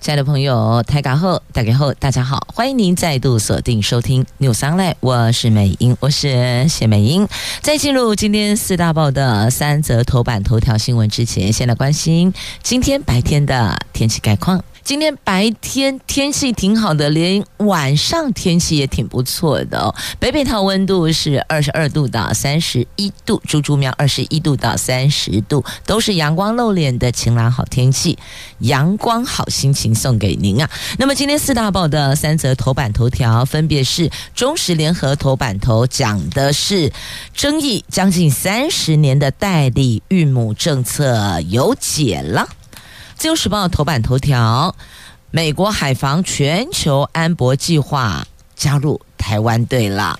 亲爱的朋友，台港后，大家好，大家好，欢迎您再度锁定收听 news 阿莱我是美英，我是谢美英。在进入今天四大报的三则头版头条新闻之前，先来关心今天白天的天气概况。今天白天天气挺好的，连晚上天气也挺不错的哦。北北桃温度是二十二度到三十一度，猪猪苗二十一度到三十度，都是阳光露脸的晴朗好天气，阳光好心情送给您啊。那么今天四大报的三则头版头条，分别是中时联合头版头讲的是争议将近三十年的代理孕母政策有解了。自由时报头版头条：美国海防全球安博计划加入台湾队了。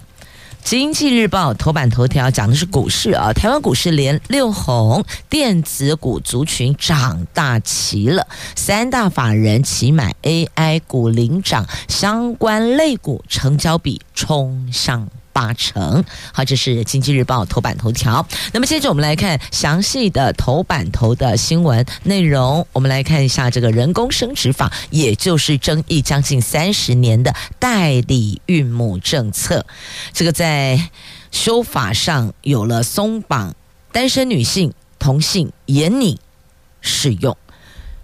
经济日报头版头条讲的是股市啊，台湾股市连六红，电子股族群涨大齐了，三大法人齐买 AI 股领涨，相关类股成交比冲上。八成，好，这是经济日报头版头条。那么接着我们来看详细的头版头的新闻内容。我们来看一下这个人工生殖法，也就是争议将近三十年的代理孕母政策，这个在修法上有了松绑，单身女性同性也拟适用。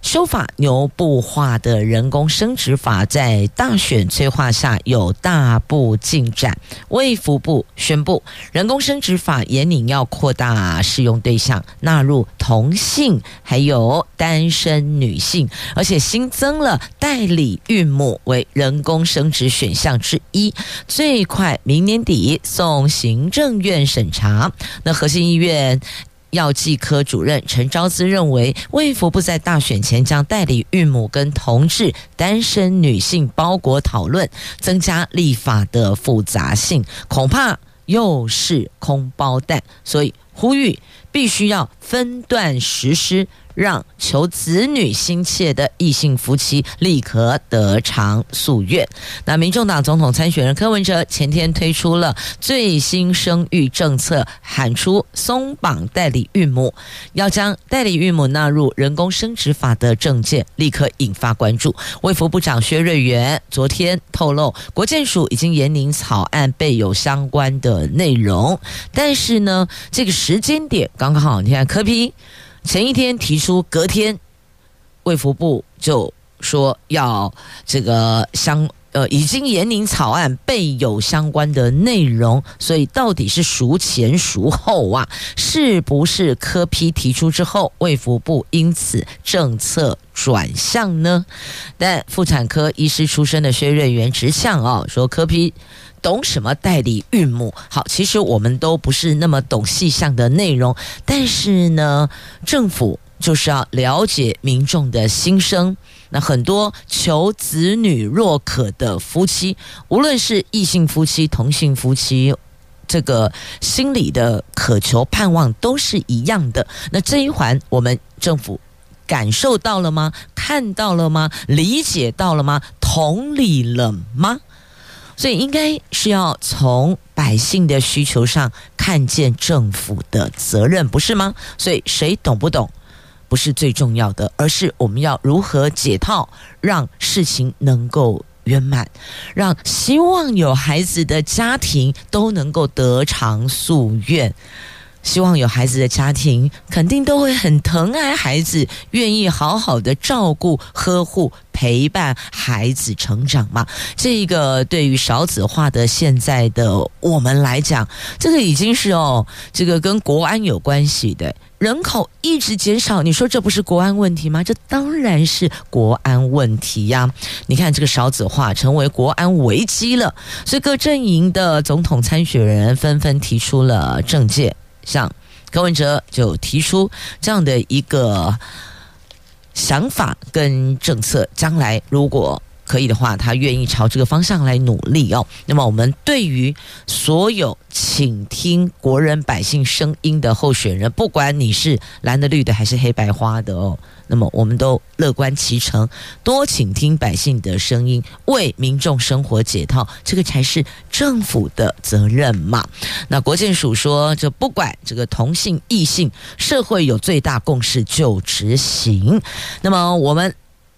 修法牛步化的人工生殖法在大选催化下有大步进展。卫福部宣布，人工生殖法研拟要扩大适用对象，纳入同性还有单身女性，而且新增了代理孕母为人工生殖选项之一，最快明年底送行政院审查。那核心医院。药剂科主任陈昭姿认为，卫福部在大选前将代理孕母跟同志单身女性包裹讨论，增加立法的复杂性，恐怕又是空包弹，所以呼吁必须要分段实施。让求子女心切的异性夫妻立刻得偿夙愿。那民众党总统参选人柯文哲前天推出了最新生育政策，喊出松绑代理孕母，要将代理孕母纳入人工生殖法的政见，立刻引发关注。卫福部长薛瑞元昨天透露，国健署已经研拟草案，备有相关的内容，但是呢，这个时间点刚刚好，你看柯 P。前一天提出，隔天卫福部就说要这个相呃已经研拟草案备有相关的内容，所以到底是孰前孰后啊？是不是科批提出之后，卫福部因此政策转向呢？但妇产科医师出身的薛瑞元直呛啊，说科批。懂什么代理孕母？好，其实我们都不是那么懂细项的内容，但是呢，政府就是要了解民众的心声。那很多求子女若渴的夫妻，无论是异性夫妻、同性夫妻，这个心里的渴求、盼望都是一样的。那这一环，我们政府感受到了吗？看到了吗？理解到了吗？同理了吗？所以应该是要从百姓的需求上看见政府的责任，不是吗？所以谁懂不懂不是最重要的，而是我们要如何解套，让事情能够圆满，让希望有孩子的家庭都能够得偿夙愿。希望有孩子的家庭肯定都会很疼爱孩子，愿意好好的照顾、呵护、陪伴孩子成长嘛。这个对于少子化的现在的我们来讲，这个已经是哦，这个跟国安有关系的，人口一直减少，你说这不是国安问题吗？这当然是国安问题呀！你看这个少子化成为国安危机了，所以各阵营的总统参选人纷纷提出了政见。像柯文哲就提出这样的一个想法跟政策，将来如果可以的话，他愿意朝这个方向来努力哦。那么，我们对于所有倾听国人百姓声音的候选人，不管你是蓝的、绿的还是黑白花的哦，那么我们都乐观其成，多倾听百姓的声音，为民众生活解套，这个才是政府的责任嘛。那国建署说，就不管这个同性异性，社会有最大共识就执行。那么我们。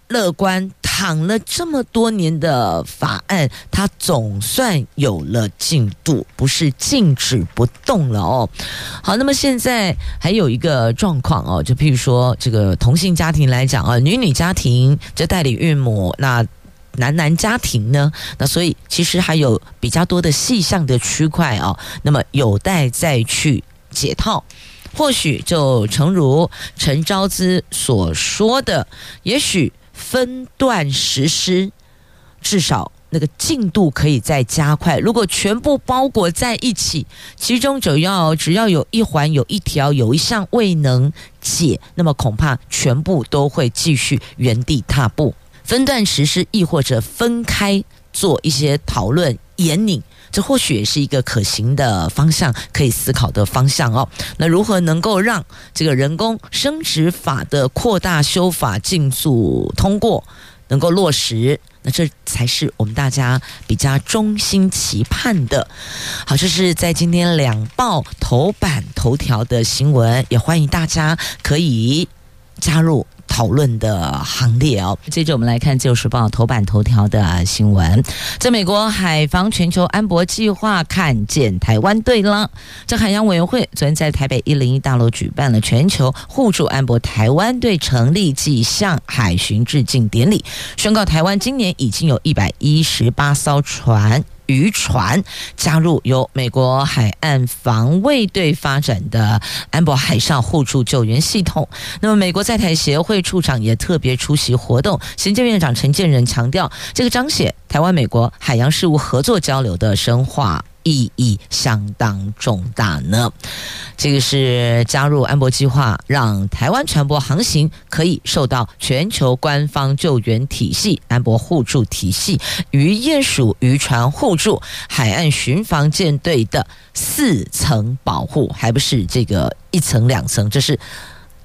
乐观躺了这么多年的法案，它总算有了进度，不是静止不动了哦。好，那么现在还有一个状况哦，就譬如说这个同性家庭来讲啊，女女家庭这代理孕母，那男男家庭呢，那所以其实还有比较多的细项的区块哦，那么有待再去解套。或许就诚如陈昭姿所说的，也许。分段实施，至少那个进度可以再加快。如果全部包裹在一起，其中只要只要有一环、有一条、有一项未能解，那么恐怕全部都会继续原地踏步。分段实施，亦或者分开做一些讨论、引领。这或许也是一个可行的方向，可以思考的方向哦。那如何能够让这个人工生殖法的扩大修法进速通过，能够落实？那这才是我们大家比较衷心期盼的。好，这是在今天两报头版头条的新闻，也欢迎大家可以加入。讨论的行列哦。接着我们来看《自由时报》头版头条的新闻，在美国海防全球安博计划看见台湾队了。这海洋委员会昨天在台北一零一大楼举办了全球互助安博台湾队成立暨向海巡致敬典礼，宣告台湾今年已经有一百一十八艘船。渔船加入由美国海岸防卫队发展的安博海上互助救援系统。那么，美国在台协会处长也特别出席活动。行政院长陈建仁强调，这个彰显台湾美国海洋事务合作交流的深化。意义相当重大呢。这个是加入安博计划，让台湾船舶航行可以受到全球官方救援体系、安博互助体系、渔业署渔船互助、海岸巡防舰队的四层保护，还不是这个一层两层，这是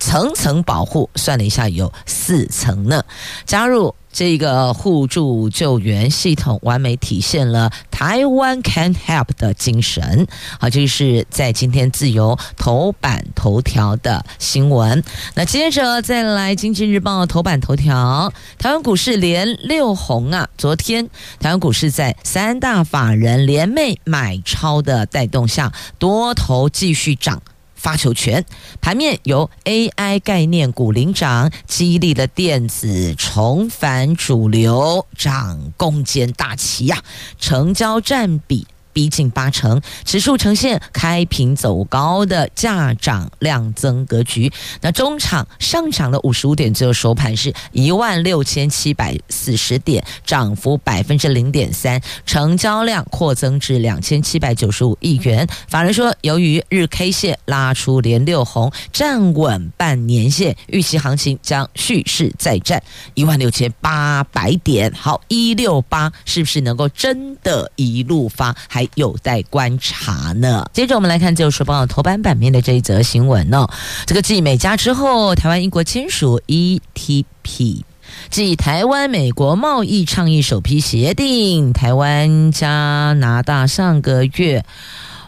层层保护。算了一下，有四层呢。加入。这个互助救援系统完美体现了台湾 can help 的精神。好，这是在今天自由头版头条的新闻。那接着再来，经济日报头版头条，台湾股市连六红啊！昨天台湾股市在三大法人联袂买超的带动下，多头继续涨。发球权，盘面由 AI 概念股领涨，激励了电子重返主流，涨攻坚大旗呀，成交占比。逼近八成，指数呈现开平走高的价涨量增格局。那中场上涨了五十五点，最后收盘是一万六千七百四十点，涨幅百分之零点三，成交量扩增至两千七百九十五亿元。法人说，由于日 K 线拉出连六红，站稳半年线，预期行情将蓄势再战一万六千八百点。好，一六八是不是能够真的一路发？还有待观察呢。接着我们来看《自由时报》头版版面的这一则新闻呢。这个继美加之后，台湾英国签署 ETP，继台湾美国贸易倡议首批协定。台湾加拿大上个月。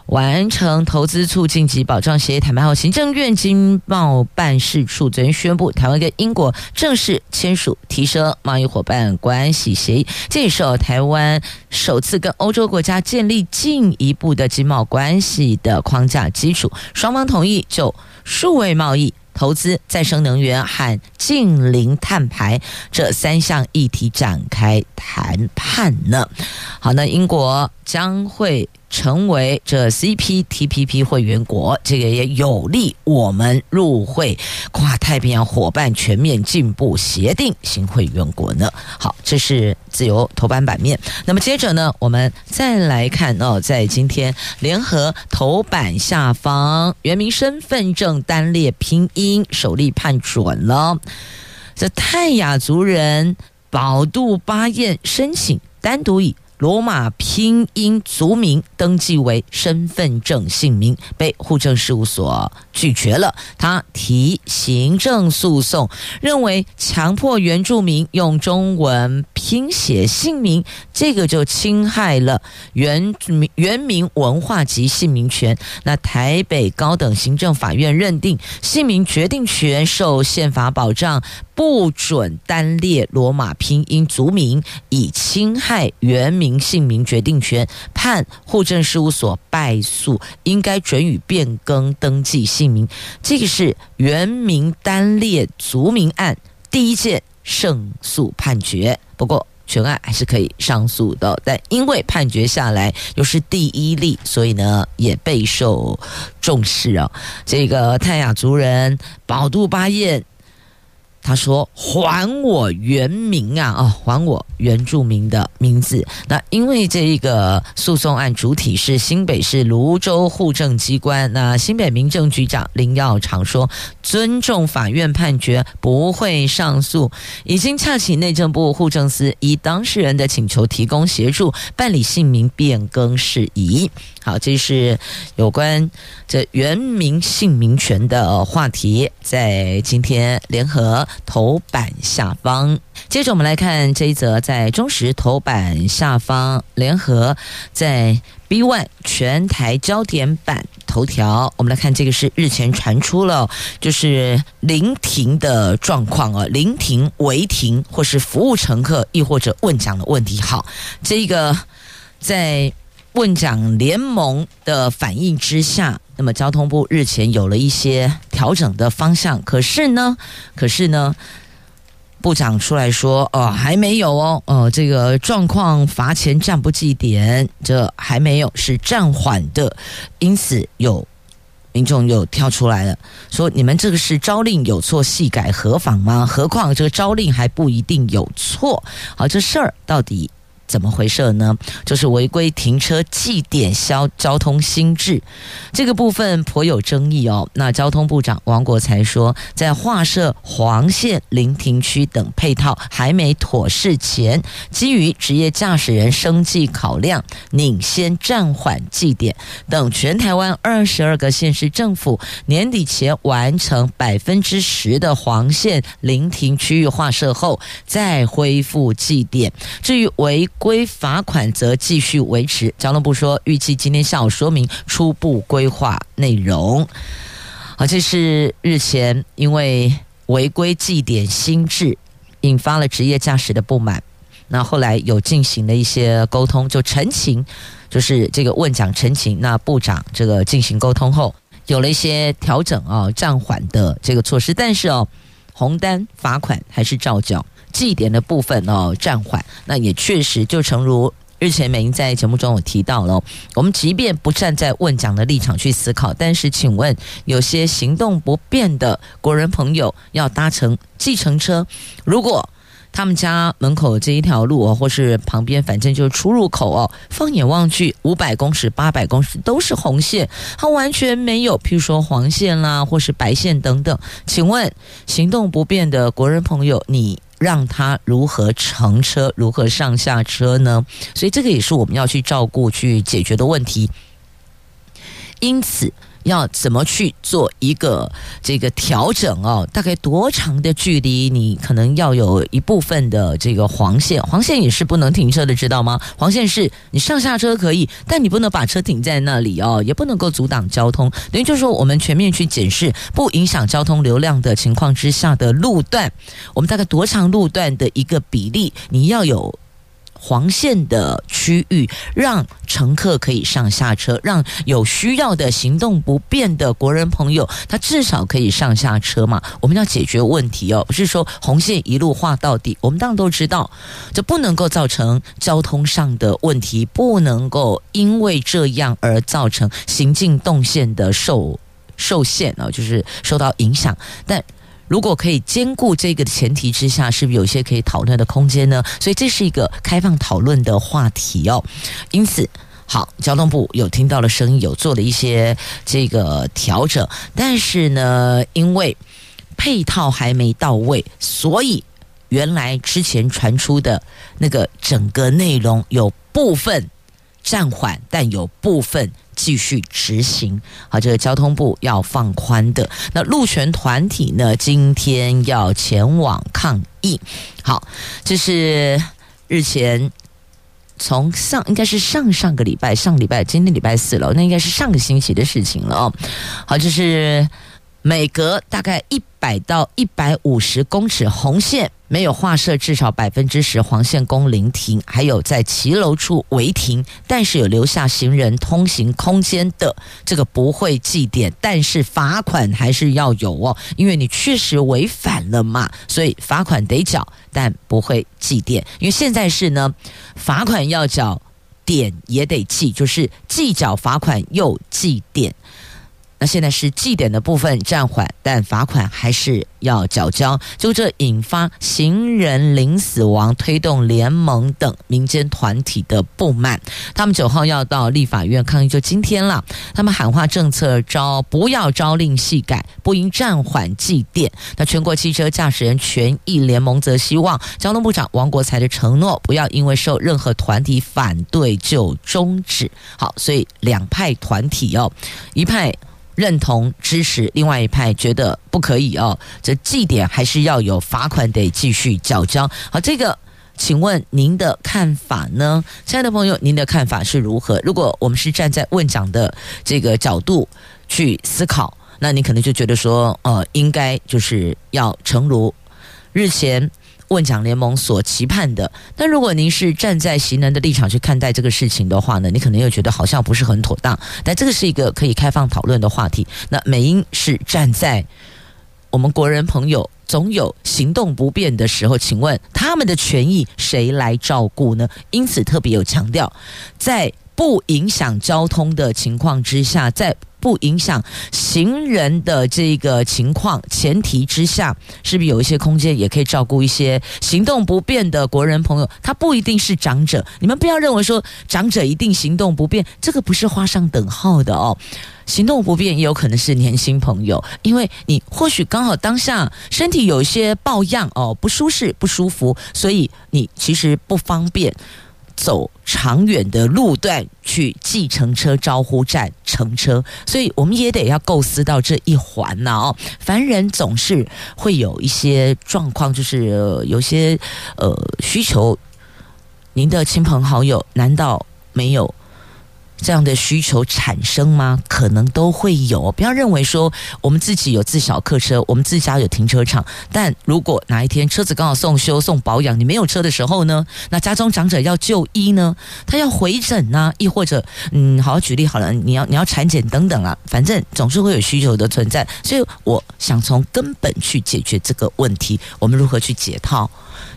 完成投资促进及保障协议谈判后，行政院经贸办事处昨天宣布，台湾跟英国正式签署提升贸易伙伴关系协议，这也是台湾首次跟欧洲国家建立进一步的经贸关系的框架基础。双方同意就数位贸易、投资、再生能源和净零碳排这三项议题展开谈判呢。好，那英国将会。成为这 CPTPP 会员国，这个也有利我们入会跨太平洋伙伴全面进步协定新会员国呢。好，这是自由头版版面。那么接着呢，我们再来看哦，在今天联合头版下方，原名身份证单列拼音首例判准了，这泰雅族人。保度巴彦申请单独以罗马拼音族名登记为身份证姓名，被户政事务所拒绝了。他提行政诉讼，认为强迫原住民用中文拼写姓名，这个就侵害了原原民文化及姓名权。那台北高等行政法院认定，姓名决定权受宪法保障。不准单列罗马拼音族名，以侵害原民姓名决定权，判户政事务所败诉，应该准予变更登记姓名。这个是原民单列族名案第一件胜诉判决。不过全案还是可以上诉的，但因为判决下来又是第一例，所以呢也备受重视啊。这个泰雅族人保度巴彦。他说：“还我原名啊！哦，还我原住民的名字。那因为这一个诉讼案主体是新北市芦洲户政机关，那新北民政局长林耀长说，尊重法院判决，不会上诉，已经洽请内政部户政司，以当事人的请求提供协助办理姓名变更事宜。”好，这是有关这原名姓名权的话题，在今天联合头版下方。接着我们来看这一则在中时头版下方，联合在 B One 全台焦点版头条。我们来看这个是日前传出了，就是临停的状况啊，临停、违停或是服务乘客，亦或者问奖的问题。好，这个在。问讲联盟的反应之下，那么交通部日前有了一些调整的方向。可是呢，可是呢，部长出来说，哦，还没有哦，哦，这个状况罚钱暂不计点，这还没有是暂缓的。因此有民众又跳出来了，说你们这个是朝令有错，夕改何妨吗？何况这个朝令还不一定有错。好，这事儿到底？怎么回事呢？就是违规停车祭点消交通新制这个部分颇有争议哦。那交通部长王国材说，在划设黄线临停区等配套还没妥适前，基于职业驾驶人生计考量，领先暂缓计点，等全台湾二十二个县市政府年底前完成百分之十的黄线临停区域划设后，再恢复祭点。至于违规罚款则继续维持。交通部说，预计今天下午说明初步规划内容。好，这是日前因为违规计点新制引发了职业驾驶的不满，那后来有进行了一些沟通，就陈情，就是这个问奖陈情。那部长这个进行沟通后，有了一些调整啊，暂缓的这个措施，但是哦，红单罚款还是照缴。祭点的部分哦，暂缓，那也确实就诚如日前美英在节目中有提到了，我们即便不站在问奖的立场去思考，但是请问有些行动不便的国人朋友要搭乘计程车，如果他们家门口这一条路哦，或是旁边反正就是出入口哦，放眼望去五百公尺、八百公尺都是红线，它完全没有，譬如说黄线啦，或是白线等等，请问行动不便的国人朋友，你？让他如何乘车，如何上下车呢？所以这个也是我们要去照顾、去解决的问题。因此。要怎么去做一个这个调整哦？大概多长的距离？你可能要有一部分的这个黄线，黄线也是不能停车的，知道吗？黄线是你上下车可以，但你不能把车停在那里哦，也不能够阻挡交通。等于就是说，我们全面去检视不影响交通流量的情况之下的路段，我们大概多长路段的一个比例，你要有。黄线的区域，让乘客可以上下车，让有需要的行动不便的国人朋友，他至少可以上下车嘛。我们要解决问题哦，不是说红线一路画到底。我们当然都知道，这不能够造成交通上的问题，不能够因为这样而造成行进动线的受受限啊，就是受到影响。但如果可以兼顾这个前提之下，是不是有些可以讨论的空间呢？所以这是一个开放讨论的话题哦。因此，好，交通部有听到了声音，有做了一些这个调整，但是呢，因为配套还没到位，所以原来之前传出的那个整个内容有部分暂缓，但有部分继续执行。好，这个交通部要放宽的。那路权团体呢，今天要前往抗议。好，这是日前从上应该是上上个礼拜，上礼拜今天礼拜四了，那应该是上个星期的事情了哦。好，这是。每隔大概一百到一百五十公尺红线没有划设至少百分之十黄线供临停，还有在骑楼处违停，但是有留下行人通行空间的，这个不会记点，但是罚款还是要有哦，因为你确实违反了嘛，所以罚款得缴，但不会记点，因为现在是呢，罚款要缴，点也得记，就是既缴罚款又记点。那现在是记点的部分暂缓，但罚款还是要缴交。就这引发行人零死亡推动联盟等民间团体的不满，他们九号要到立法院抗议，就今天了。他们喊话政策招不要朝令夕改，不应暂缓祭奠。那全国汽车驾驶人权益联盟则希望交通部长王国材的承诺不要因为受任何团体反对就终止。好，所以两派团体哦，一派。认同支持，另外一派觉得不可以哦。这祭点还是要有罚款，得继续缴交。好，这个，请问您的看法呢？亲爱的朋友，您的看法是如何？如果我们是站在问讲的这个角度去思考，那你可能就觉得说，呃，应该就是要诚如日前。问讲联盟所期盼的，但如果您是站在行人的立场去看待这个事情的话呢，你可能又觉得好像不是很妥当。但这个是一个可以开放讨论的话题。那美英是站在我们国人朋友总有行动不便的时候，请问他们的权益谁来照顾呢？因此特别有强调，在不影响交通的情况之下，在不影响行人的这个情况前提之下，是不是有一些空间也可以照顾一些行动不便的国人朋友？他不一定是长者，你们不要认为说长者一定行动不便，这个不是画上等号的哦。行动不便也有可能是年轻朋友，因为你或许刚好当下身体有一些抱恙哦，不舒适、不舒服，所以你其实不方便。走长远的路段去计程车招呼站乘车，所以我们也得要构思到这一环呢哦。凡人总是会有一些状况，就是有些呃需求，您的亲朋好友难道没有？这样的需求产生吗？可能都会有。不要认为说我们自己有自小客车，我们自家有停车场。但如果哪一天车子刚好送修、送保养，你没有车的时候呢？那家中长者要就医呢？他要回诊呢？亦或者，嗯，好好举例好了，你要你要产检等等啊，反正总是会有需求的存在。所以我想从根本去解决这个问题。我们如何去解套，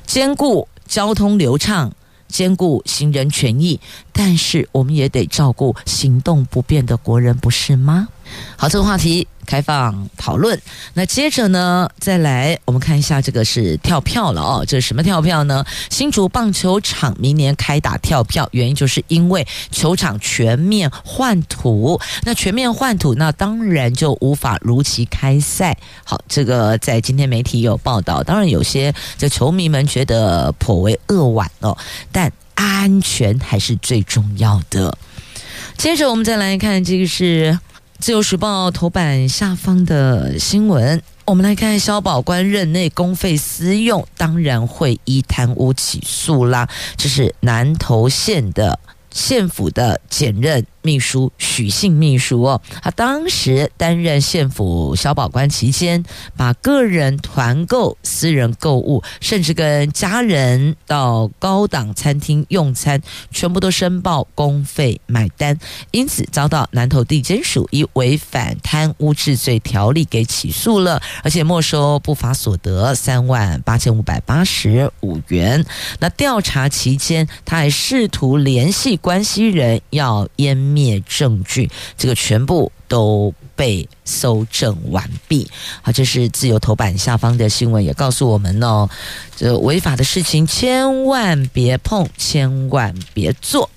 兼顾交通流畅？兼顾行人权益，但是我们也得照顾行动不便的国人，不是吗？好，这个话题开放讨论。那接着呢，再来我们看一下这个是跳票了哦。这是什么跳票呢？新竹棒球场明年开打跳票，原因就是因为球场全面换土。那全面换土，那当然就无法如期开赛。好，这个在今天媒体有报道。当然，有些这球迷们觉得颇为扼腕哦，但安全还是最重要的。接着我们再来看这个是。自由时报头版下方的新闻，我们来看肖宝官任内公费私用，当然会依贪污起诉啦。这是南投县的县府的检任。秘书许姓秘书哦，他当时担任县府消保官期间，把个人团购、私人购物，甚至跟家人到高档餐厅用餐，全部都申报公费买单，因此遭到南投地检署以违反贪污治罪条例给起诉了，而且没收不法所得三万八千五百八十五元。那调查期间，他还试图联系关系人要烟。灭证据，这个全部都被搜证完毕。好，这是自由头版下方的新闻，也告诉我们哦，这违法的事情千万别碰，千万别做。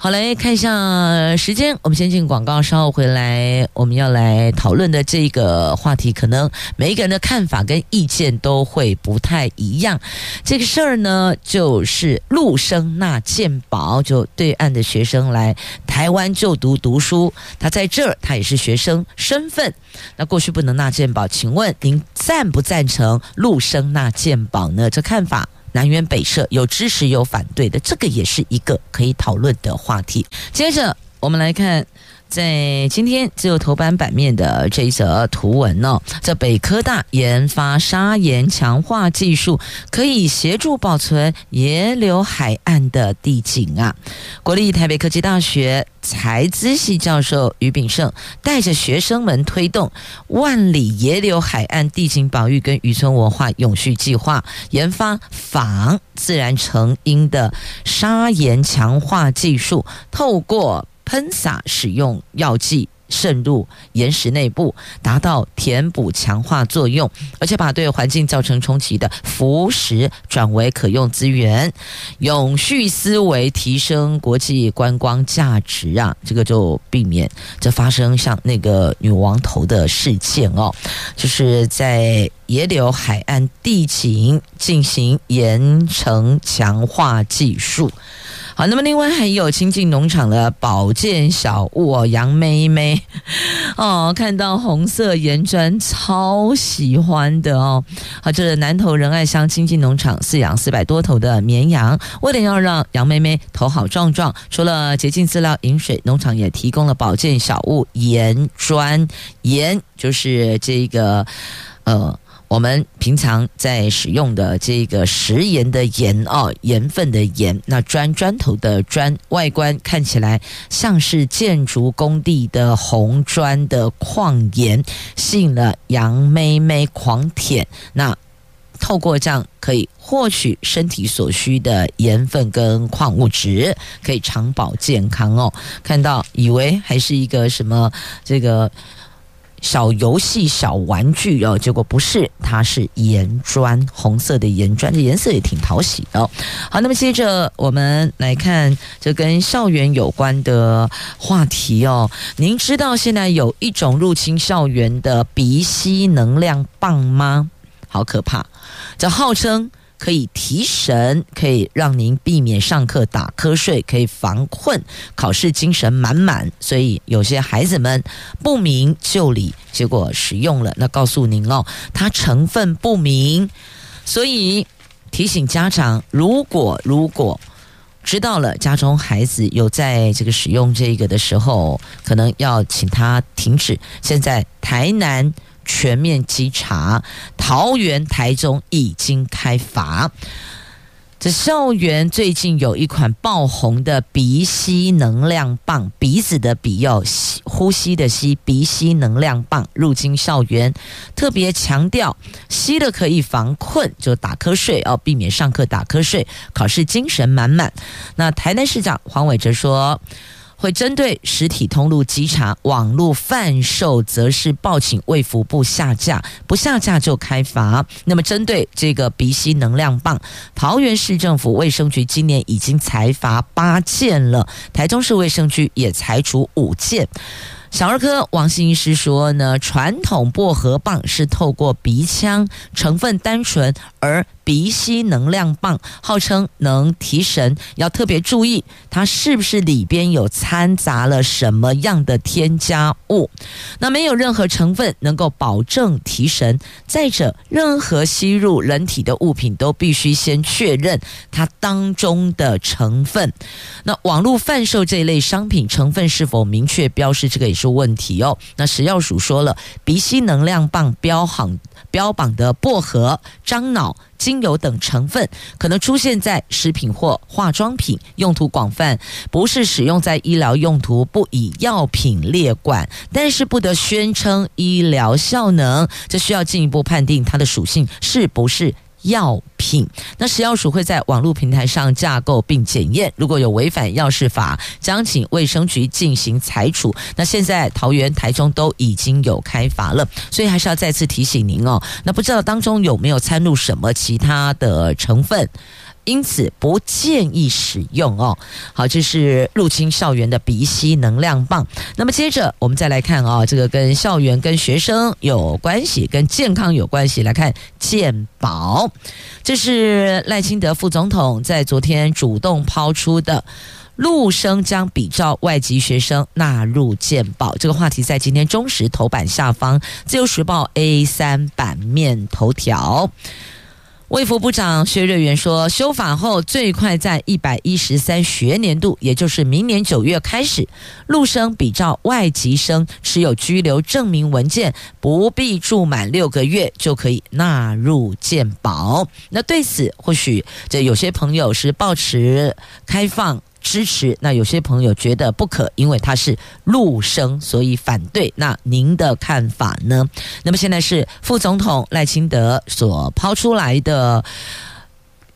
好，来看一下时间，我们先进广告，稍后回来，我们要来讨论的这个话题，可能每一个人的看法跟意见都会不太一样。这个事儿呢，就是陆生纳健保，就对岸的学生来台湾就读读书，他在这儿，他也是学生身份，那过去不能纳健保，请问您赞不赞成陆生纳健保呢？这看法。南辕北辙，有支持有反对的，这个也是一个可以讨论的话题。接着，我们来看。在今天只有头版版面的这一则图文呢，这北科大研发砂岩强化技术，可以协助保存野柳海岸的地景啊。国立台北科技大学材资系教授于炳胜带着学生们推动万里野柳海岸地景保育跟渔村文化永续计划，研发仿自然成因的砂岩强化技术，透过。喷洒使用药剂渗入岩石内部，达到填补强化作用，而且把对环境造成冲击的腐蚀转为可用资源，永续思维提升国际观光价值啊！这个就避免这发生像那个女王头的事件哦，就是在野柳海岸地景进行盐层强化技术。好，那么另外还有亲近农场的保健小物哦，杨妹妹 哦，看到红色盐砖超喜欢的哦。好，这是南投仁爱乡亲近农场饲养四百多头的绵羊，为了要让杨妹妹头好壮壮，除了洁净饲料饮水，农场也提供了保健小物盐砖，盐就是这个呃。我们平常在使用的这个食盐的盐哦，盐分的盐，那砖砖头的砖，外观看起来像是建筑工地的红砖的矿盐，吸引了杨妹妹狂舔。那透过这样可以获取身体所需的盐分跟矿物质，可以长保健康哦。看到以为还是一个什么这个。小游戏、小玩具哦，结果不是，它是盐砖，红色的盐砖，这颜色也挺讨喜的。好，那么接着我们来看这跟校园有关的话题哦。您知道现在有一种入侵校园的鼻吸能量棒吗？好可怕，这号称。可以提神，可以让您避免上课打瞌睡，可以防困，考试精神满满。所以有些孩子们不明就里，结果使用了。那告诉您哦，它成分不明，所以提醒家长，如果如果知道了家中孩子有在这个使用这个的时候，可能要请他停止。现在台南。全面稽查，桃园、台中已经开罚。这校园最近有一款爆红的鼻吸能量棒，鼻子的鼻要吸，呼吸的吸，鼻吸能量棒入侵校园，特别强调吸了可以防困，就打瞌睡，哦避免上课打瞌睡，考试精神满满。那台南市长黄伟哲说。会针对实体通路稽查，网络贩售则是报请卫福部下架，不下架就开罚。那么针对这个鼻吸能量棒，桃园市政府卫生局今年已经裁罚八件了，台中市卫生局也裁处五件。小儿科王姓医师说呢，传统薄荷棒是透过鼻腔，成分单纯，而鼻吸能量棒号称能提神，要特别注意它是不是里边有掺杂了什么样的添加物。那没有任何成分能够保证提神。再者，任何吸入人体的物品都必须先确认它当中的成分。那网络贩售这一类商品成分是否明确标示，这个也是问题哦。那食药署说了，鼻吸能量棒标行。标榜的薄荷、樟脑、精油等成分可能出现在食品或化妆品，用途广泛，不是使用在医疗用途，不以药品列管，但是不得宣称医疗效能，这需要进一步判定它的属性是不是。药品，那食药署会在网络平台上架构并检验，如果有违反药事法，将请卫生局进行裁处。那现在桃园、台中都已经有开罚了，所以还是要再次提醒您哦。那不知道当中有没有掺入什么其他的成分？因此不建议使用哦。好，这是入侵校园的鼻吸能量棒。那么接着我们再来看啊、这个跟校园、跟学生有关系，跟健康有关系。来看健保，这是赖清德副总统在昨天主动抛出的。陆生将比照外籍学生纳入健保，这个话题在今天中时头版下方，自由时报 A 三版面头条。卫福部长薛瑞元说，修法后最快在一百一十三学年度，也就是明年九月开始，陆生比照外籍生持有居留证明文件，不必住满六个月就可以纳入健保。那对此，或许这有些朋友是抱持开放。支持。那有些朋友觉得不可，因为他是陆生，所以反对。那您的看法呢？那么现在是副总统赖清德所抛出来的。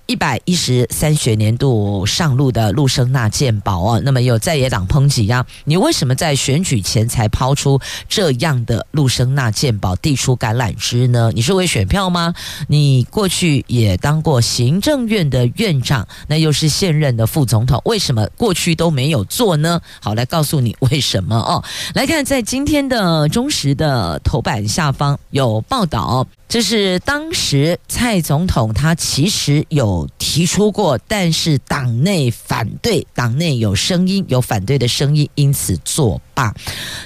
一百一十三学年度上路的陆生纳健保哦，那么有在野党抨击呀，你为什么在选举前才抛出这样的陆生纳健保递出橄榄枝呢？你是为选票吗？你过去也当过行政院的院长，那又是现任的副总统，为什么过去都没有做呢？好，来告诉你为什么哦。来看在今天的中时的头版下方有报道。这是当时蔡总统他其实有提出过，但是党内反对，党内有声音，有反对的声音，因此作罢。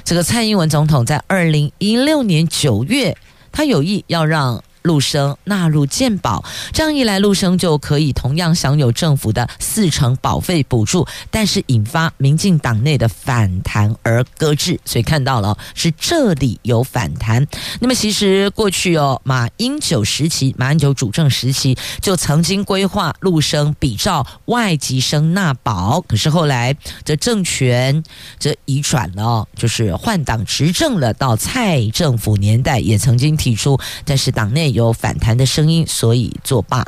这个蔡英文总统在二零一六年九月，他有意要让。陆生纳入健保，这样一来，陆生就可以同样享有政府的四成保费补助，但是引发民进党内的反弹而搁置。所以看到了是这里有反弹。那么其实过去哦，马英九时期，马英九主政时期就曾经规划陆生比照外籍生纳保，可是后来这政权这移转了，就是换党执政了，到蔡政府年代也曾经提出，但是党内。有反弹的声音，所以作罢。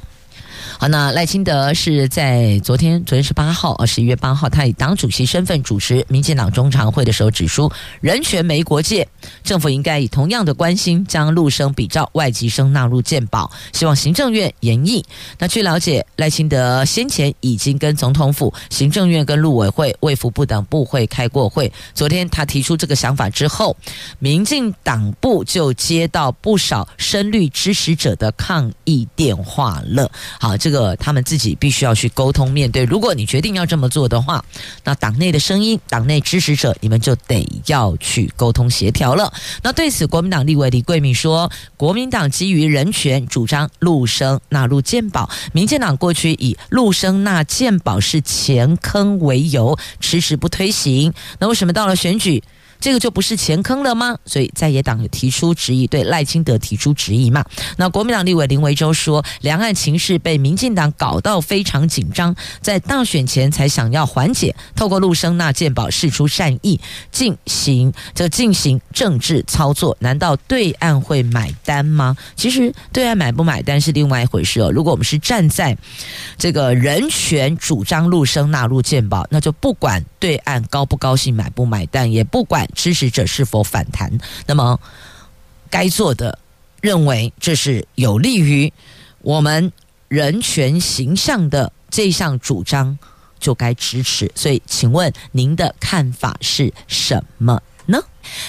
好，那赖清德是在昨天，昨天是八号，十一月八号，他以党主席身份主持民进党中常会的时候指出，人权没国界，政府应该以同样的关心将陆生比照外籍生纳入健保，希望行政院研议。那据了解，赖清德先前已经跟总统府、行政院、跟陆委会、卫福部等部会开过会。昨天他提出这个想法之后，民进党部就接到不少深绿支持者的抗议电话了。好，这这个他们自己必须要去沟通面对。如果你决定要这么做的话，那党内的声音、党内支持者，你们就得要去沟通协调了。那对此，国民党立委李贵敏说，国民党基于人权，主张陆生纳入健保。民进党过去以陆生纳健保是钱坑为由，迟迟不推行。那为什么到了选举？这个就不是钱坑了吗？所以在野党有提出质疑，对赖清德提出质疑嘛？那国民党立委林维洲说，两岸情势被民进党搞到非常紧张，在大选前才想要缓解，透过陆生纳健保释出善意，进行这进行政治操作，难道对岸会买单吗？其实对岸买不买单是另外一回事哦。如果我们是站在这个人权主张陆生纳入鉴保，那就不管对岸高不高兴买不买单，也不管。支持者是否反弹？那么该做的，认为这是有利于我们人权形象的这项主张，就该支持。所以，请问您的看法是什么？呢？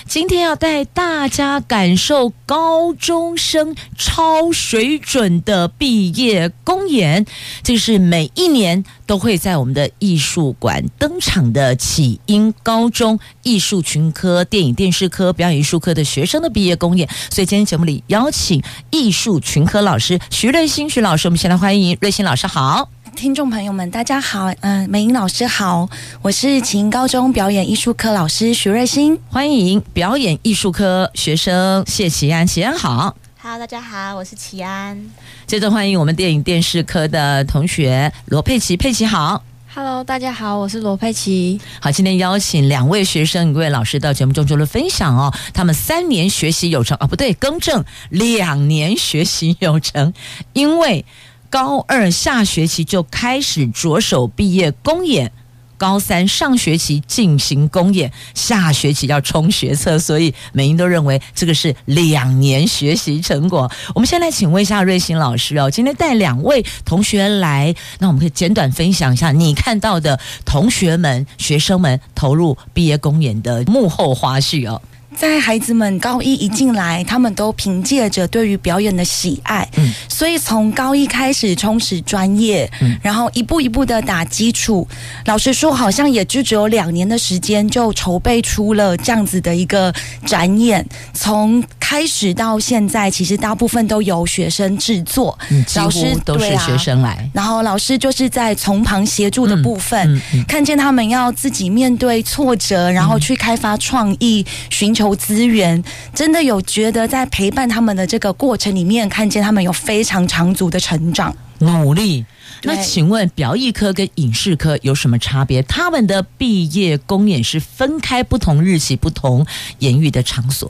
今天要带大家感受高中生超水准的毕业公演，这是每一年都会在我们的艺术馆登场的启英高中艺术群科、电影电视科、表演艺术科的学生的毕业公演。所以今天节目里邀请艺术群科老师徐瑞欣徐老师，我们先来欢迎瑞欣老师好。听众朋友们，大家好，嗯、呃，美英老师好，我是启英高中表演艺术科老师徐瑞欣，欢迎表演艺术科学生谢綺安，綺安好，Hello，大家好，我是齐安，接着欢迎我们电影电视科的同学罗佩琪，佩琪好，Hello，大家好，我是罗佩琪，好，今天邀请两位学生、一位老师到节目中做了分享哦，他们三年学习有成啊，不对，更正，两年学习有成，因为。高二下学期就开始着手毕业公演，高三上学期进行公演，下学期要冲学测，所以美英都认为这个是两年学习成果。我们先来请问一下瑞欣老师哦，今天带两位同学来，那我们可以简短分享一下你看到的同学们、学生们投入毕业公演的幕后花絮哦。在孩子们高一一进来，他们都凭借着对于表演的喜爱，嗯，所以从高一开始充实专业，嗯，然后一步一步的打基础。老实说，好像也就只有两年的时间，就筹备出了这样子的一个展演。从开始到现在，其实大部分都由学生制作，嗯，老师都是学生来，啊，然后老师就是在从旁协助的部分，嗯嗯嗯，看见他们要自己面对挫折，然后去开发创意，寻求。资源真的有觉得在陪伴他们的这个过程里面，看见他们有非常长足的成长努力。那请问表艺科跟影视科有什么差别？他们的毕业公演是分开不同日期、不同演绎的场所。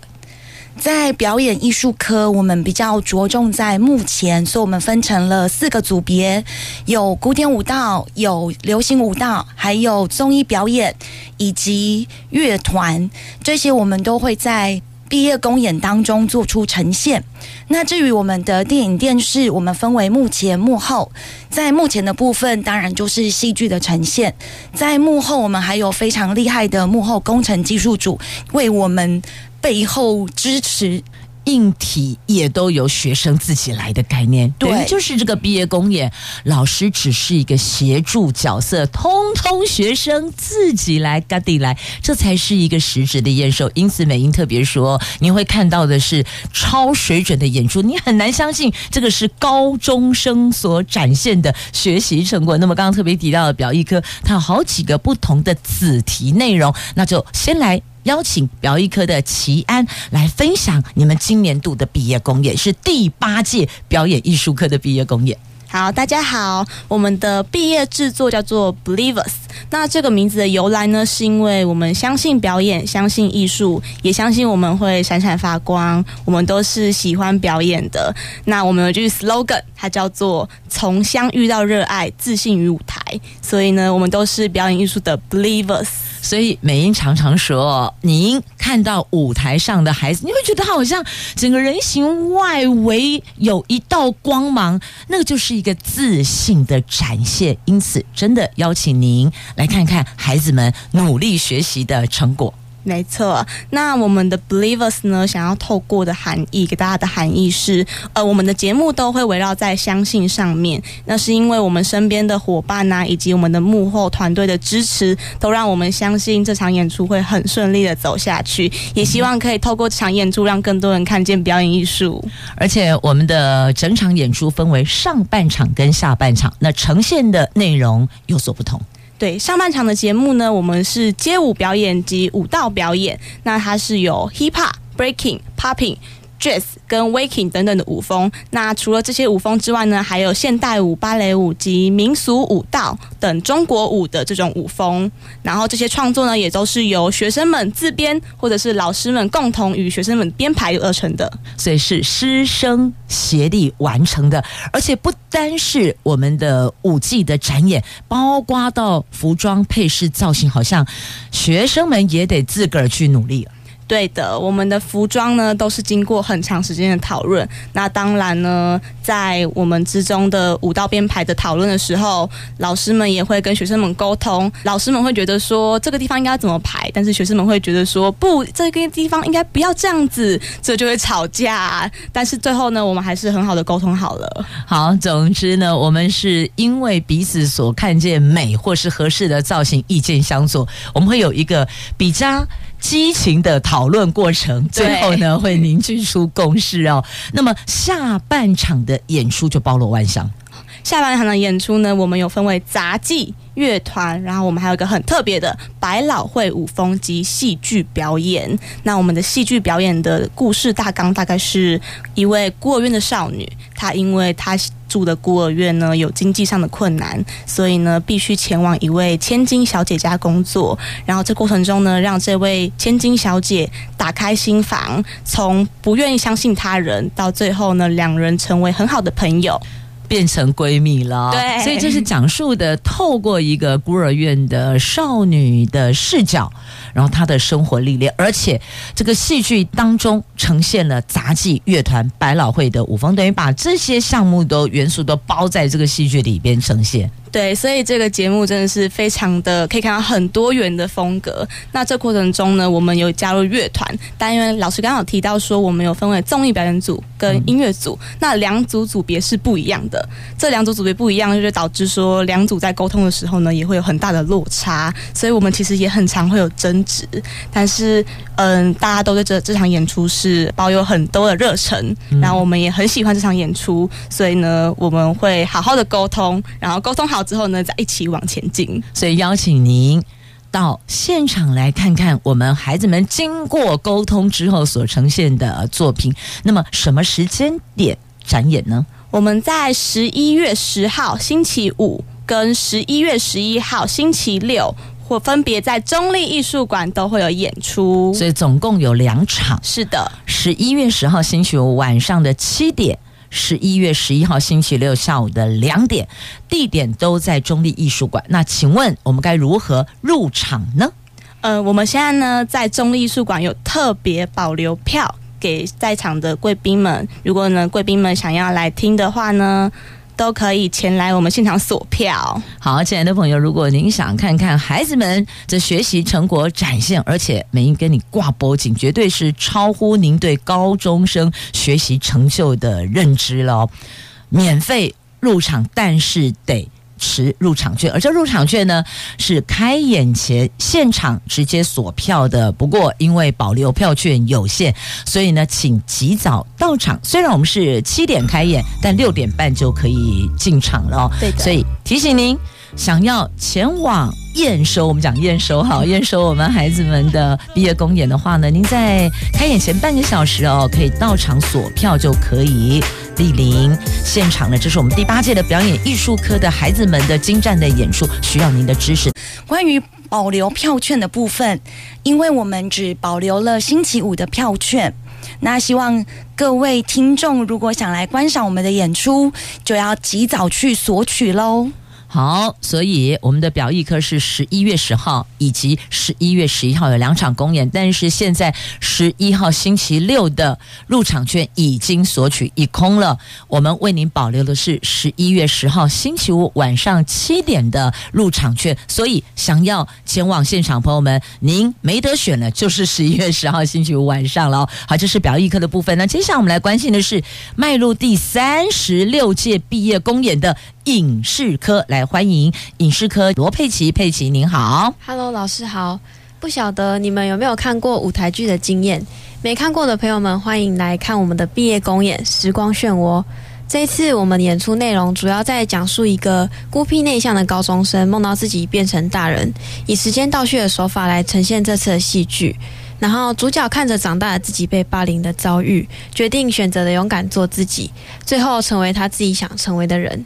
在表演艺术科，我们比较着重在幕前，所以我们分成了四个组别：有古典舞蹈、有流行舞蹈，还有综艺表演以及乐团。这些我们都会在毕业公演当中做出呈现。那至于我们的电影电视，我们分为幕前幕后。在幕前的部分，当然就是戏剧的呈现；在幕后，我们还有非常厉害的幕后工程技术组为我们。背后支持，硬体也都由学生自己来的概念，对，就是这个毕业公演，老师只是一个协助角色，通通学生自己来，嘎地来，这才是一个实质的验收。因此，美英特别说，你会看到的是超水准的演出，你很难相信这个是高中生所展现的学习成果。那么，刚刚特别提到的表意科，它有好几个不同的子题内容，那就先来。邀请表艺科的齐安来分享你们今年度的毕业公演，是第八届表演艺术科的毕业公演。好，大家好，我们的毕业制作叫做 Believers。那这个名字的由来呢，是因为我们相信表演，相信艺术，也相信我们会闪闪发光。我们都是喜欢表演的。那我们有句 slogan，它叫做“从相遇到热爱，自信于舞台”。所以呢，我们都是表演艺术的 Believers。所以美英常常说，您看到舞台上的孩子，你会觉得好像整个人形外围有一道光芒，那个就是一个自信的展现。因此，真的邀请您来看看孩子们努力学习的成果。没错，那我们的 Believers 呢，想要透过的含义给大家的含义是，呃，我们的节目都会围绕在相信上面。那是因为我们身边的伙伴呐、以及我们的幕后团队的支持，都让我们相信这场演出会很顺利的走下去。也希望可以透过这场演出，让更多人看见表演艺术。而且，我们的整场演出分为上半场跟下半场，那呈现的内容有所不同。对，上半场的节目呢，我们是街舞表演及舞蹈表演。那它是有 hip hop、breaking、popping、jazz 跟 waking 等等的舞风。那除了这些舞风之外呢，还有现代舞、芭蕾舞及民俗舞蹈等中国舞的这种舞风。然后这些创作呢，也都是由学生们自编，或者是老师们共同与学生们编排而成的。所以是师生协力完成的，而且不单是我们的舞技的展演，包括到服装配饰造型，好像学生们也得自个儿去努力。对的，我们的服装呢都是经过很长时间的讨论。那当然呢，在我们之中的舞蹈编排的讨论的时候，老师们也会跟学生们沟通。老师们会觉得说这个地方应该怎么排，但是学生们会觉得说不，这个地方应该不要这样子，这就会吵架。但是最后呢，我们还是很好的沟通好了。好，总之呢，我们是因为彼此所看见美或是合适的造型，意见相左，我们会有一个比较。激情的讨论过程，最后呢会凝聚出共识哦。那么下半场的演出就包罗万象。下半场的演出呢，我们有分为杂技、乐团，然后我们还有一个很特别的百老汇舞风及戏剧表演。那我们的戏剧表演的故事大纲大概是一位孤儿院的少女，她因为她住的孤儿院呢有经济上的困难，所以呢必须前往一位千金小姐家工作。然后这过程中呢，让这位千金小姐打开心房，从不愿意相信他人，到最后呢，两人成为很好的朋友。变成闺蜜了。对，所以这是讲述的透过一个孤儿院的少女的视角，然后她的生活历练，而且这个戏剧当中呈现了杂技乐团百老汇的舞风，等于把这些项目都元素都包在这个戏剧里边呈现。对，所以这个节目真的是非常的可以看到很多元的风格。那这过程中呢，我们有加入乐团，但因为老师刚刚有提到说，我们有分为综艺表演组跟音乐组，嗯、那两组组别是不一样的。这两组组别不一样，就是导致说两组在沟通的时候呢，也会有很大的落差。所以我们其实也很常会有争执。但是，嗯，大家都对这这场演出是抱有很多的热忱，嗯、然后我们也很喜欢这场演出，所以呢，我们会好好的沟通，然后沟通好。之后呢，再一起往前进。所以邀请您到现场来看看我们孩子们经过沟通之后所呈现的作品。那么，什么时间点展演呢？我们在十一月十号星期五跟十一月十一号星期六，或分别在中立艺术馆都会有演出。所以总共有两场。是的，十一月十号星期五晚上的七点。十一月十一号星期六下午的两点，地点都在中立艺术馆。那请问我们该如何入场呢？呃，我们现在呢在中立艺术馆有特别保留票给在场的贵宾们。如果呢贵宾们想要来听的话呢，都可以前来我们现场索票。好，亲爱的朋友，如果您想看看孩子们的学习成果展现，而且美英跟你挂脖颈，绝对是超乎您对高中生学习成就的认知了。免费入场，但是得。持入场券，而这入场券呢是开演前现场直接锁票的。不过因为保留票券有限，所以呢，请及早到场。虽然我们是七点开演，但六点半就可以进场了哦。对的，所以提醒您，想要前往。验收，我们讲验收好，验收我们孩子们的毕业公演的话呢，您在开演前半个小时哦，可以到场索票就可以莅临现场了。这是我们第八届的表演艺术科的孩子们的精湛的演出，需要您的支持。关于保留票券的部分，因为我们只保留了星期五的票券，那希望各位听众如果想来观赏我们的演出，就要及早去索取喽。好，所以我们的表艺科是十一月十号以及十一月十一号有两场公演，但是现在十一号星期六的入场券已经索取一空了。我们为您保留的是十一月十号星期五晚上七点的入场券，所以想要前往现场朋友们，您没得选了，就是十一月十号星期五晚上了。好，这是表艺科的部分。那接下来我们来关心的是迈入第三十六届毕业公演的。影视科来欢迎影视科罗佩奇，佩奇您好，Hello 老师好。不晓得你们有没有看过舞台剧的经验？没看过的朋友们，欢迎来看我们的毕业公演《时光漩涡》。这一次我们演出内容主要在讲述一个孤僻内向的高中生梦到自己变成大人，以时间倒叙的手法来呈现这次的戏剧。然后主角看着长大的自己被霸凌的遭遇，决定选择的勇敢做自己，最后成为他自己想成为的人。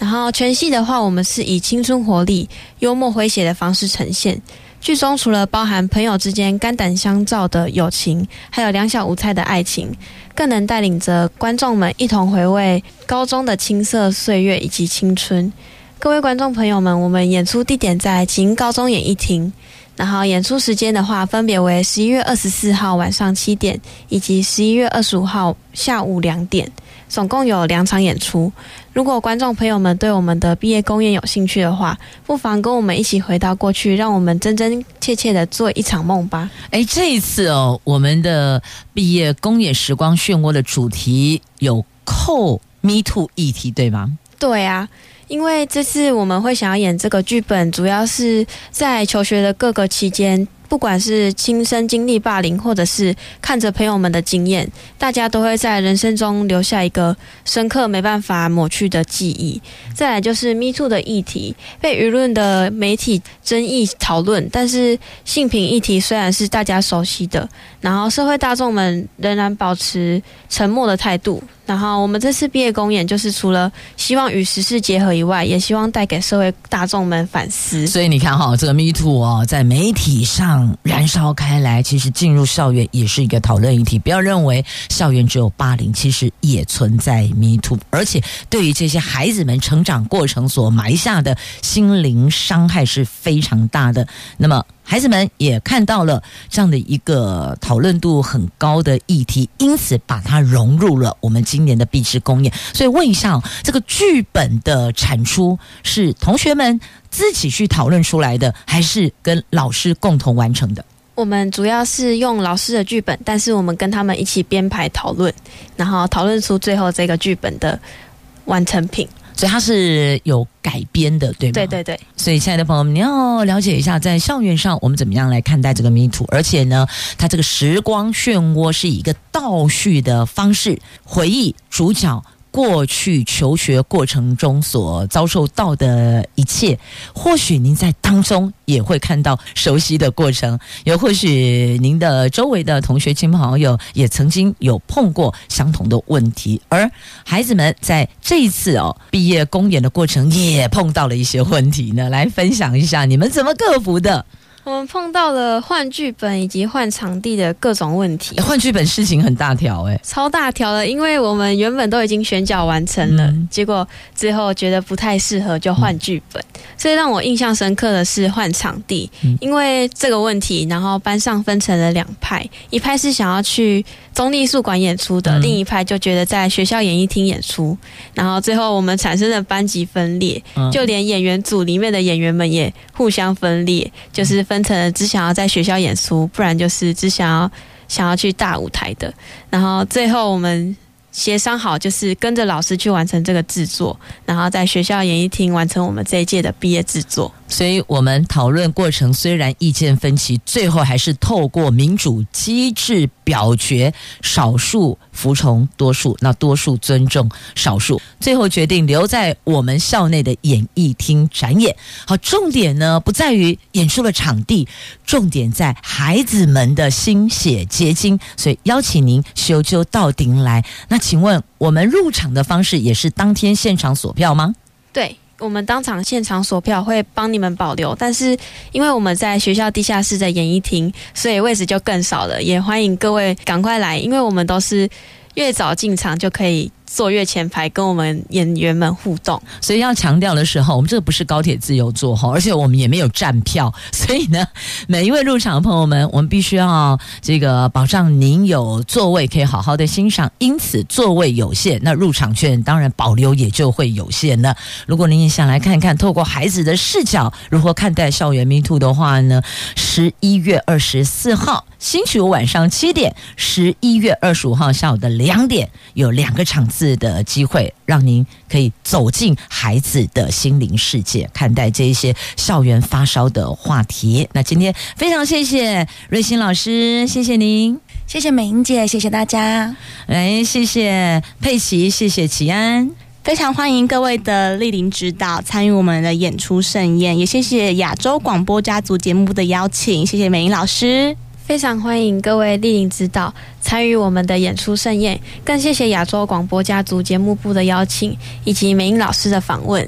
然后全戏的话，我们是以青春活力、幽默诙谐的方式呈现。剧中除了包含朋友之间肝胆相照的友情，还有两小无猜的爱情，更能带领着观众们一同回味高中的青涩岁月以及青春。各位观众朋友们，我们演出地点在启英高中演艺厅，然后演出时间的话，分别为十一月二十四号晚上七点，以及十一月二十五号下午两点。总共有两场演出。如果观众朋友们对我们的毕业公演有兴趣的话，不妨跟我们一起回到过去，让我们真真切切的做一场梦吧。哎，这一次哦，我们的毕业公演时光漩涡的主题有扣 Me Too 议题，对吗？对啊，因为这次我们会想要演这个剧本，主要是在求学的各个期间。不管是亲身经历霸凌，或者是看着朋友们的经验，大家都会在人生中留下一个深刻、没办法抹去的记忆。再来就是 Me Too 的议题，被舆论的媒体争议讨论，但是性平议题虽然是大家熟悉的，然后社会大众们仍然保持沉默的态度。然后我们这次毕业公演，就是除了希望与时事结合以外，也希望带给社会大众们反思。所以你看哈，这个 Me Too 哦，在媒体上燃烧开来，其实进入校园也是一个讨论议题。不要认为校园只有霸凌，其实也存在 Me Too。而且对于这些孩子们成长过程所埋下的心灵伤害是非常大的。那么。孩子们也看到了这样的一个讨论度很高的议题，因此把它融入了我们今今年的毕之公演。所以问一下，这个剧本的产出是同学们自己去讨论出来的，还是跟老师共同完成的？我们主要是用老师的剧本，但是我们跟他们一起编排讨论，然后讨论出最后这个剧本的完成品。所以它是有改编的，对吗？对对对。所以，亲爱的朋友们，你要了解一下，在校园上我们怎么样来看待这个迷途而且呢，它这个时光漩涡是以一个倒叙的方式回忆主角。过去求学过程中所遭受到的一切，或许您在当中也会看到熟悉的过程，也或许您的周围的同学、亲朋好友也曾经有碰过相同的问题，而孩子们在这一次哦毕业公演的过程也碰到了一些问题呢，来分享一下你们怎么克服的。我们碰到了换剧本以及换场地的各种问题。换剧本事情很大条哎，超大条的，因为我们原本都已经选角完成了，嗯、结果最后觉得不太适合，就换剧本。嗯、所以让我印象深刻的是换场地，嗯、因为这个问题，然后班上分成了两派，一派是想要去中坜艺术馆演出的，嗯、另一派就觉得在学校演艺厅演出。然后最后我们产生了班级分裂，嗯、就连演员组里面的演员们也互相分裂，就是。分成只想要在学校演出，不然就是只想要想要去大舞台的。然后最后我们协商好，就是跟着老师去完成这个制作，然后在学校演艺厅完成我们这一届的毕业制作。所以，我们讨论过程虽然意见分歧，最后还是透过民主机制表决，少数服从多数，那多数尊重少数，最后决定留在我们校内的演艺厅展演。好，重点呢不在于演出的场地，重点在孩子们的心血结晶。所以，邀请您修究到顶来。那请问，我们入场的方式也是当天现场锁票吗？对。我们当场现场索票会帮你们保留，但是因为我们在学校地下室的演艺厅，所以位置就更少了。也欢迎各位赶快来，因为我们都是越早进场就可以。坐越前排，跟我们演员们互动。所以要强调的时候，我们这个不是高铁自由座哈，而且我们也没有站票。所以呢，每一位入场的朋友们，我们必须要这个保障您有座位可以好好的欣赏。因此座位有限，那入场券当然保留也就会有限了。如果您也想来看看，透过孩子的视角如何看待校园 Me Too 的话呢，十一月二十四号星期五晚上七点，十一月二十五号下午的两点，有两个场次。次的机会，让您可以走进孩子的心灵世界，看待这一些校园发烧的话题。那今天非常谢谢瑞欣老师，谢谢您，谢谢美英姐，谢谢大家。来，谢谢佩奇，谢谢齐安，非常欢迎各位的莅临指导，参与我们的演出盛宴。也谢谢亚洲广播家族节目的邀请，谢谢美英老师。非常欢迎各位莅临指导，参与我们的演出盛宴。更谢谢亚洲广播家族节目部的邀请，以及美英老师的访问。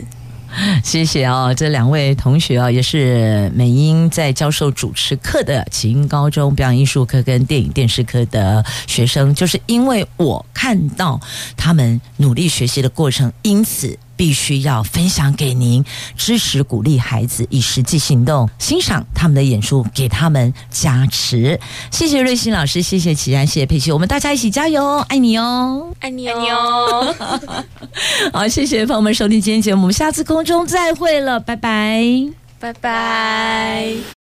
谢谢哦，这两位同学啊，也是美英在教授主持课的启英高中表演艺术科跟电影电视科的学生。就是因为我看到他们努力学习的过程，因此。必须要分享给您，支持鼓励孩子以实际行动欣赏他们的演出，给他们加持。谢谢瑞欣老师，谢谢齐安，谢谢佩奇，我们大家一起加油，爱你哦，爱你哦。好，谢谢朋友们收听今天节目，我们下次空中再会了，拜拜，拜拜。